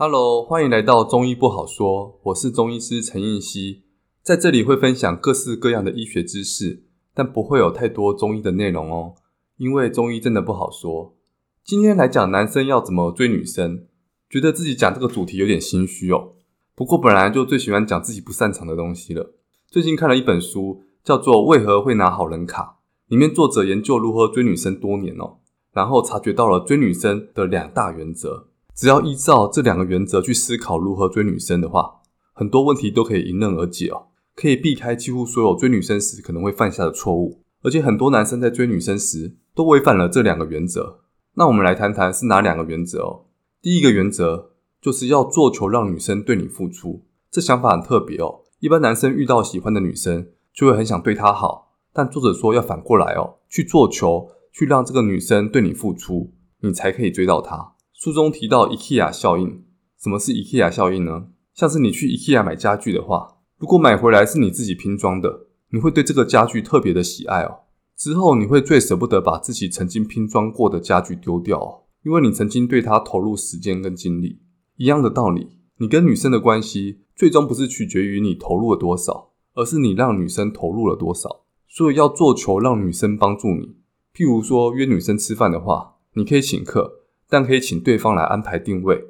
Hello，欢迎来到中医不好说，我是中医师陈应希，在这里会分享各式各样的医学知识，但不会有太多中医的内容哦，因为中医真的不好说。今天来讲男生要怎么追女生，觉得自己讲这个主题有点心虚哦。不过本来就最喜欢讲自己不擅长的东西了。最近看了一本书，叫做《为何会拿好人卡》，里面作者研究如何追女生多年哦，然后察觉到了追女生的两大原则。只要依照这两个原则去思考如何追女生的话，很多问题都可以迎刃而解哦，可以避开几乎所有追女生时可能会犯下的错误。而且很多男生在追女生时都违反了这两个原则。那我们来谈谈是哪两个原则哦。第一个原则就是要做球让女生对你付出，这想法很特别哦。一般男生遇到喜欢的女生就会很想对她好，但作者说要反过来哦，去做球，去让这个女生对你付出，你才可以追到她。书中提到 IKEA 效应，什么是 IKEA 效应呢？像是你去 IKEA 买家具的话，如果买回来是你自己拼装的，你会对这个家具特别的喜爱哦。之后你会最舍不得把自己曾经拼装过的家具丢掉哦，因为你曾经对它投入时间跟精力。一样的道理，你跟女生的关系最终不是取决于你投入了多少，而是你让女生投入了多少。所以要做球让女生帮助你。譬如说约女生吃饭的话，你可以请客。但可以请对方来安排定位。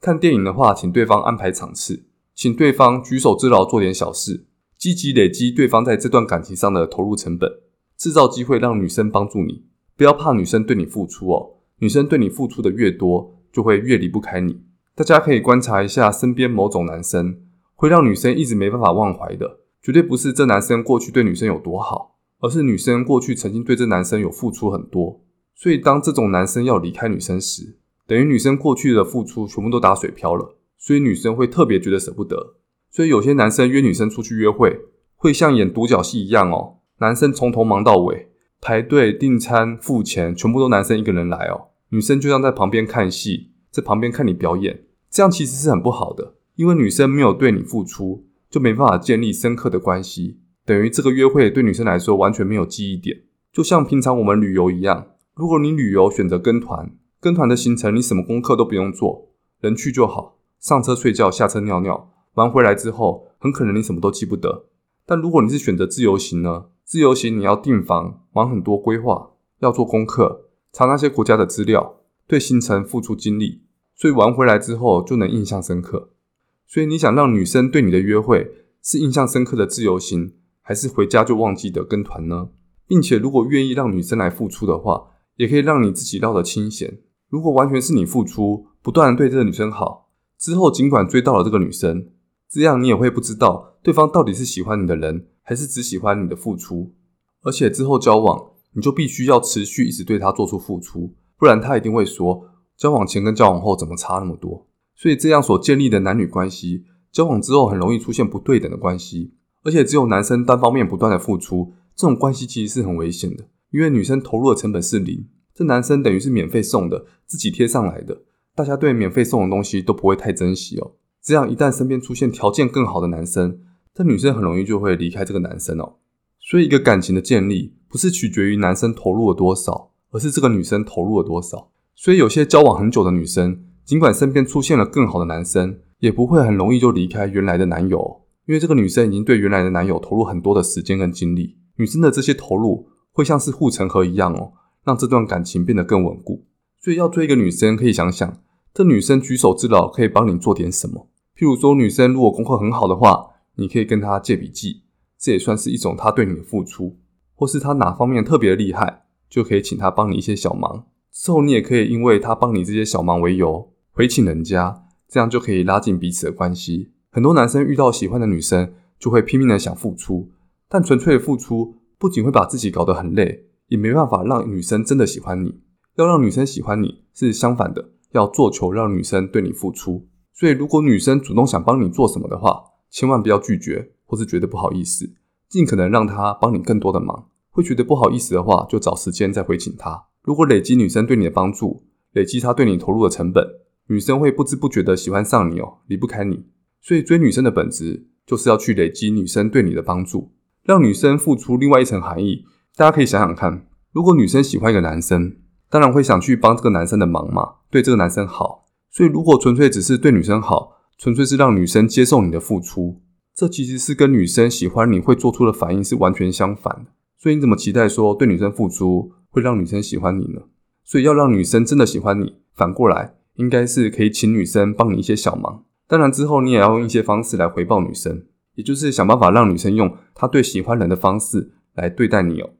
看电影的话，请对方安排场次，请对方举手之劳做点小事，积极累积对方在这段感情上的投入成本，制造机会让女生帮助你。不要怕女生对你付出哦，女生对你付出的越多，就会越离不开你。大家可以观察一下身边某种男生，会让女生一直没办法忘怀的，绝对不是这男生过去对女生有多好，而是女生过去曾经对这男生有付出很多。所以，当这种男生要离开女生时，等于女生过去的付出全部都打水漂了，所以女生会特别觉得舍不得。所以，有些男生约女生出去约会，会像演独角戏一样哦，男生从头忙到尾，排队订餐、付钱，全部都男生一个人来哦，女生就像在旁边看戏，在旁边看你表演，这样其实是很不好的，因为女生没有对你付出，就没办法建立深刻的关系，等于这个约会对女生来说完全没有记忆点，就像平常我们旅游一样。如果你旅游选择跟团，跟团的行程你什么功课都不用做，人去就好，上车睡觉，下车尿尿，玩回来之后，很可能你什么都记不得。但如果你是选择自由行呢？自由行你要订房，忙很多规划，要做功课，查那些国家的资料，对行程付出精力，所以玩回来之后就能印象深刻。所以你想让女生对你的约会是印象深刻的自由行，还是回家就忘记的跟团呢？并且如果愿意让女生来付出的话，也可以让你自己绕得清闲。如果完全是你付出，不断对这个女生好，之后尽管追到了这个女生，这样你也会不知道对方到底是喜欢你的人，还是只喜欢你的付出。而且之后交往，你就必须要持续一直对她做出付出，不然她一定会说，交往前跟交往后怎么差那么多。所以这样所建立的男女关系，交往之后很容易出现不对等的关系，而且只有男生单方面不断的付出，这种关系其实是很危险的。因为女生投入的成本是零，这男生等于是免费送的，自己贴上来的，大家对免费送的东西都不会太珍惜哦。这样一旦身边出现条件更好的男生，这女生很容易就会离开这个男生哦。所以一个感情的建立不是取决于男生投入了多少，而是这个女生投入了多少。所以有些交往很久的女生，尽管身边出现了更好的男生，也不会很容易就离开原来的男友，因为这个女生已经对原来的男友投入很多的时间跟精力。女生的这些投入，会像是护城河一样哦，让这段感情变得更稳固。所以要追一个女生，可以想想这女生举手之劳可以帮你做点什么。譬如说，女生如果功课很好的话，你可以跟她借笔记，这也算是一种她对你的付出。或是她哪方面特别厉害，就可以请她帮你一些小忙。之后你也可以因为她帮你这些小忙为由回请人家，这样就可以拉近彼此的关系。很多男生遇到喜欢的女生，就会拼命的想付出，但纯粹的付出。不仅会把自己搞得很累，也没办法让女生真的喜欢你。要让女生喜欢你，是相反的，要做球让女生对你付出。所以，如果女生主动想帮你做什么的话，千万不要拒绝，或是觉得不好意思，尽可能让她帮你更多的忙。会觉得不好意思的话，就找时间再回请她。如果累积女生对你的帮助，累积她对你投入的成本，女生会不知不觉的喜欢上你哦，离不开你。所以，追女生的本质就是要去累积女生对你的帮助。让女生付出另外一层含义，大家可以想想看，如果女生喜欢一个男生，当然会想去帮这个男生的忙嘛，对这个男生好，所以如果纯粹只是对女生好，纯粹是让女生接受你的付出，这其实是跟女生喜欢你会做出的反应是完全相反的。所以你怎么期待说对女生付出会让女生喜欢你呢？所以要让女生真的喜欢你，反过来应该是可以请女生帮你一些小忙。当然之后你也要用一些方式来回报女生，也就是想办法让女生用她对喜欢人的方式来对待你哦。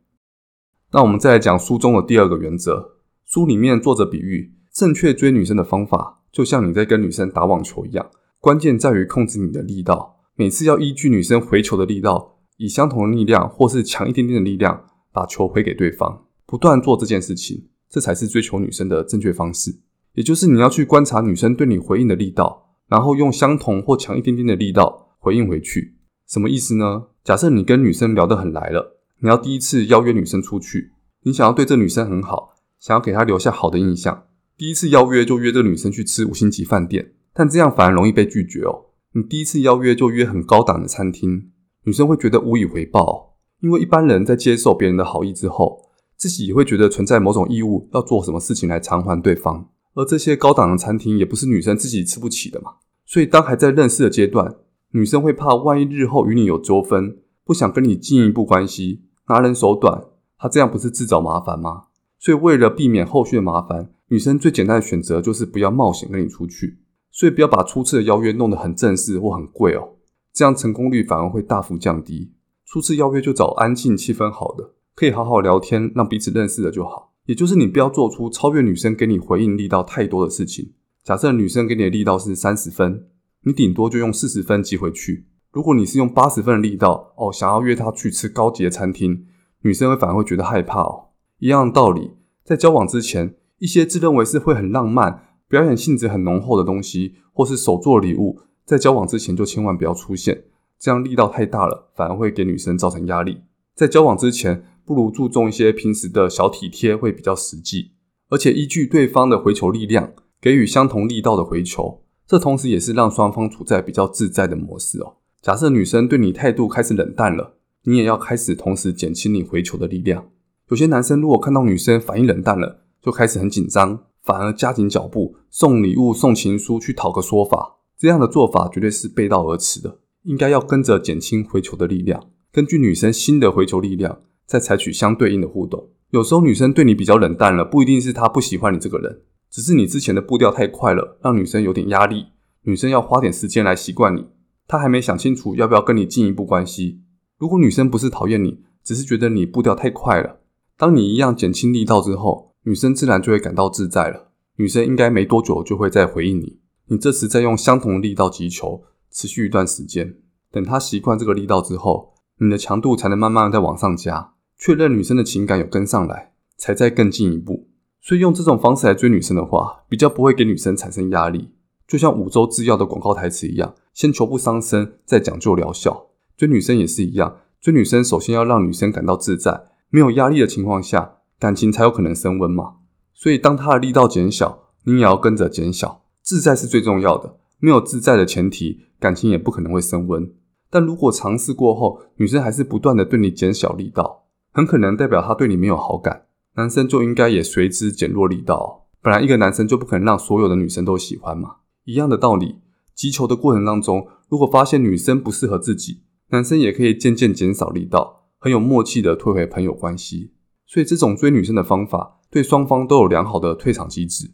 那我们再来讲书中的第二个原则，书里面作者比喻正确追女生的方法，就像你在跟女生打网球一样。关键在于控制你的力道，每次要依据女生回球的力道，以相同的力量或是强一点点的力量，把球回给对方。不断做这件事情，这才是追求女生的正确方式。也就是你要去观察女生对你回应的力道，然后用相同或强一点点的力道回应回去。什么意思呢？假设你跟女生聊得很来了，你要第一次邀约女生出去，你想要对这女生很好，想要给她留下好的印象，第一次邀约就约这女生去吃五星级饭店。但这样反而容易被拒绝哦。你第一次邀约就约很高档的餐厅，女生会觉得无以回报，因为一般人在接受别人的好意之后，自己也会觉得存在某种义务要做什么事情来偿还对方。而这些高档的餐厅也不是女生自己吃不起的嘛。所以当还在认识的阶段，女生会怕万一日后与你有纠纷，不想跟你进一步关系，拿人手短，她这样不是自找麻烦吗？所以为了避免后续的麻烦，女生最简单的选择就是不要冒险跟你出去。所以不要把初次的邀约弄得很正式或很贵哦，这样成功率反而会大幅降低。初次邀约就找安静、气氛好的，可以好好聊天，让彼此认识的就好。也就是你不要做出超越女生给你回应力道太多的事情。假设女生给你的力道是三十分，你顶多就用四十分击回去。如果你是用八十分的力道哦，想要约她去吃高级的餐厅，女生会反而会觉得害怕哦。一样的道理，在交往之前，一些自认为是会很浪漫。表演性质很浓厚的东西，或是手作礼物，在交往之前就千万不要出现，这样力道太大了，反而会给女生造成压力。在交往之前，不如注重一些平时的小体贴，会比较实际。而且依据对方的回球力量，给予相同力道的回球，这同时也是让双方处在比较自在的模式哦。假设女生对你态度开始冷淡了，你也要开始同时减轻你回球的力量。有些男生如果看到女生反应冷淡了，就开始很紧张。反而加紧脚步，送礼物、送情书去讨个说法，这样的做法绝对是背道而驰的。应该要跟着减轻回球的力量，根据女生新的回球力量，再采取相对应的互动。有时候女生对你比较冷淡了，不一定是她不喜欢你这个人，只是你之前的步调太快了，让女生有点压力。女生要花点时间来习惯你，她还没想清楚要不要跟你进一步关系。如果女生不是讨厌你，只是觉得你步调太快了，当你一样减轻力道之后，女生自然就会感到自在了。女生应该没多久就会再回应你。你这时再用相同的力道击球，持续一段时间，等她习惯这个力道之后，你的强度才能慢慢再往上加，确认女生的情感有跟上来，才再更进一步。所以用这种方式来追女生的话，比较不会给女生产生压力。就像五洲制药的广告台词一样，先求不伤身，再讲究疗效。追女生也是一样，追女生首先要让女生感到自在，没有压力的情况下。感情才有可能升温嘛，所以当他的力道减小，你也要跟着减小，自在是最重要的。没有自在的前提，感情也不可能会升温。但如果尝试过后，女生还是不断的对你减小力道，很可能代表她对你没有好感，男生就应该也随之减弱力道。本来一个男生就不可能让所有的女生都喜欢嘛，一样的道理。击球的过程当中，如果发现女生不适合自己，男生也可以渐渐减少力道，很有默契的退回朋友关系。所以这种追女生的方法，对双方都有良好的退场机制。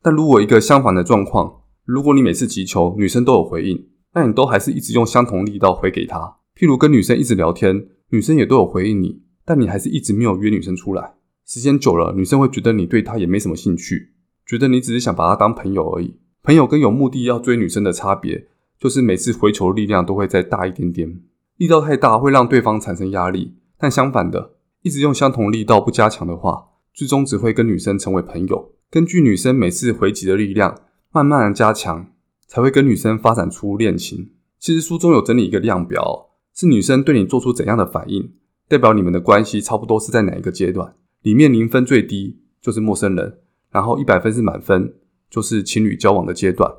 但如果一个相反的状况，如果你每次击球，女生都有回应，那你都还是一直用相同力道回给她。譬如跟女生一直聊天，女生也都有回应你，但你还是一直没有约女生出来。时间久了，女生会觉得你对她也没什么兴趣，觉得你只是想把她当朋友而已。朋友跟有目的要追女生的差别，就是每次回球力量都会再大一点点。力道太大会让对方产生压力，但相反的。一直用相同力道不加强的话，最终只会跟女生成为朋友。根据女生每次回击的力量，慢慢的加强，才会跟女生发展出恋情。其实书中有整理一个量表，是女生对你做出怎样的反应，代表你们的关系差不多是在哪一个阶段。里面零分最低就是陌生人，然后一百分是满分，就是情侣交往的阶段。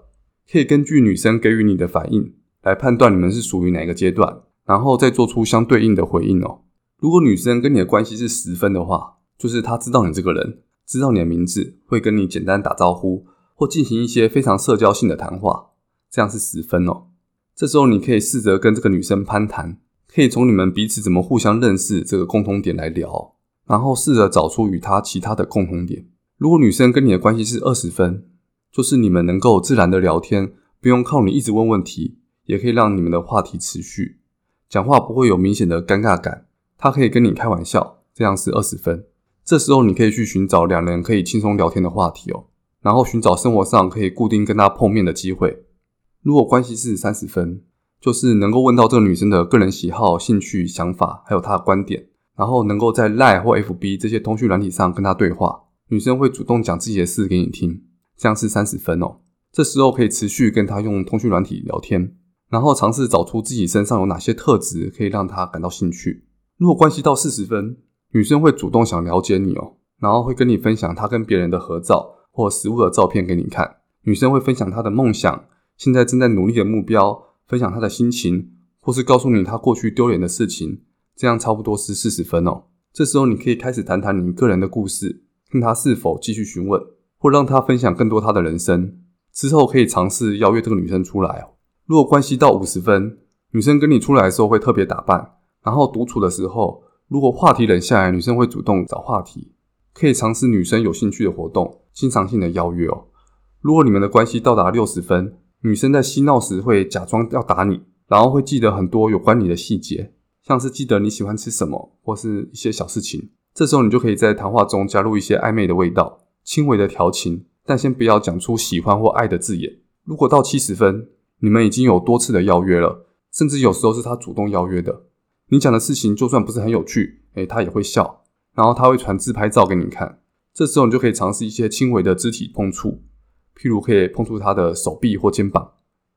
可以根据女生给予你的反应来判断你们是属于哪个阶段，然后再做出相对应的回应哦。如果女生跟你的关系是十分的话，就是她知道你这个人，知道你的名字，会跟你简单打招呼，或进行一些非常社交性的谈话，这样是十分哦。这时候你可以试着跟这个女生攀谈，可以从你们彼此怎么互相认识这个共同点来聊，然后试着找出与她其他的共同点。如果女生跟你的关系是二十分，就是你们能够自然的聊天，不用靠你一直问问题，也可以让你们的话题持续，讲话不会有明显的尴尬感。她可以跟你开玩笑，这样是二十分。这时候你可以去寻找两人可以轻松聊天的话题哦，然后寻找生活上可以固定跟她碰面的机会。如果关系是三十分，就是能够问到这个女生的个人喜好、兴趣、想法，还有她的观点，然后能够在 Line 或 FB 这些通讯软体上跟他对话，女生会主动讲自己的事给你听，这样是三十分哦。这时候可以持续跟他用通讯软体聊天，然后尝试找出自己身上有哪些特质可以让他感到兴趣。如果关系到四十分，女生会主动想了解你哦，然后会跟你分享她跟别人的合照或实物的照片给你看。女生会分享她的梦想。现在正在努力的目标，分享她的心情，或是告诉你她过去丢脸的事情，这样差不多是四十分哦。这时候你可以开始谈谈你个人的故事，看他是否继续询问，或让他分享更多他的人生。之后可以尝试邀约这个女生出来。如果关系到五十分，女生跟你出来的时候会特别打扮，然后独处的时候，如果话题冷下来，女生会主动找话题，可以尝试女生有兴趣的活动，经常性的邀约哦。如果你们的关系到达六十分，女生在嬉闹时会假装要打你，然后会记得很多有关你的细节，像是记得你喜欢吃什么，或是一些小事情。这时候你就可以在谈话中加入一些暧昧的味道，轻微的调情，但先不要讲出喜欢或爱的字眼。如果到七十分，你们已经有多次的邀约了，甚至有时候是他主动邀约的。你讲的事情就算不是很有趣，诶，他也会笑，然后他会传自拍照给你看。这时候你就可以尝试一些轻微的肢体碰触。譬如可以碰触他的手臂或肩膀。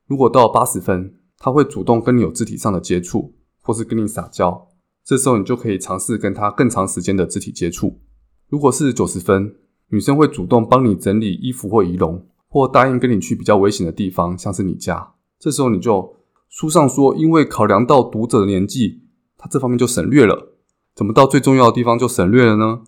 如果到八十分，他会主动跟你有肢体上的接触，或是跟你撒娇。这时候你就可以尝试跟他更长时间的肢体接触。如果是九十分，女生会主动帮你整理衣服或仪容，或答应跟你去比较危险的地方，像是你家。这时候你就书上说，因为考量到读者的年纪，他这方面就省略了。怎么到最重要的地方就省略了呢？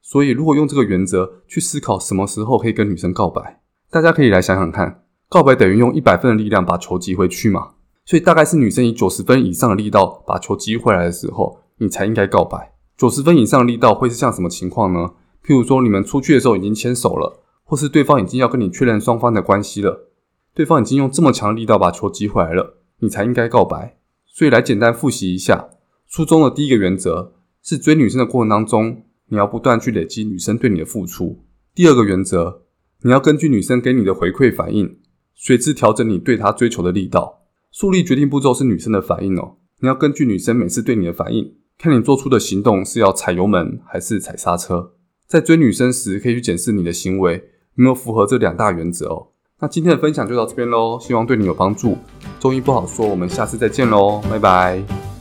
所以，如果用这个原则去思考什么时候可以跟女生告白，大家可以来想想看，告白等于用一百分的力量把球击回去嘛？所以大概是女生以九十分以上的力道把球击回来的时候，你才应该告白。九十分以上的力道会是像什么情况呢？譬如说你们出去的时候已经牵手了，或是对方已经要跟你确认双方的关系了，对方已经用这么强的力道把球击回来了，你才应该告白。所以来简单复习一下，初中的第一个原则是追女生的过程当中。你要不断去累积女生对你的付出。第二个原则，你要根据女生给你的回馈反应，随之调整你对她追求的力道。树立决定步骤是女生的反应哦，你要根据女生每次对你的反应，看你做出的行动是要踩油门还是踩刹车。在追女生时，可以去检视你的行为有没有符合这两大原则哦。那今天的分享就到这边喽，希望对你有帮助。中医不好说，我们下次再见喽，拜拜。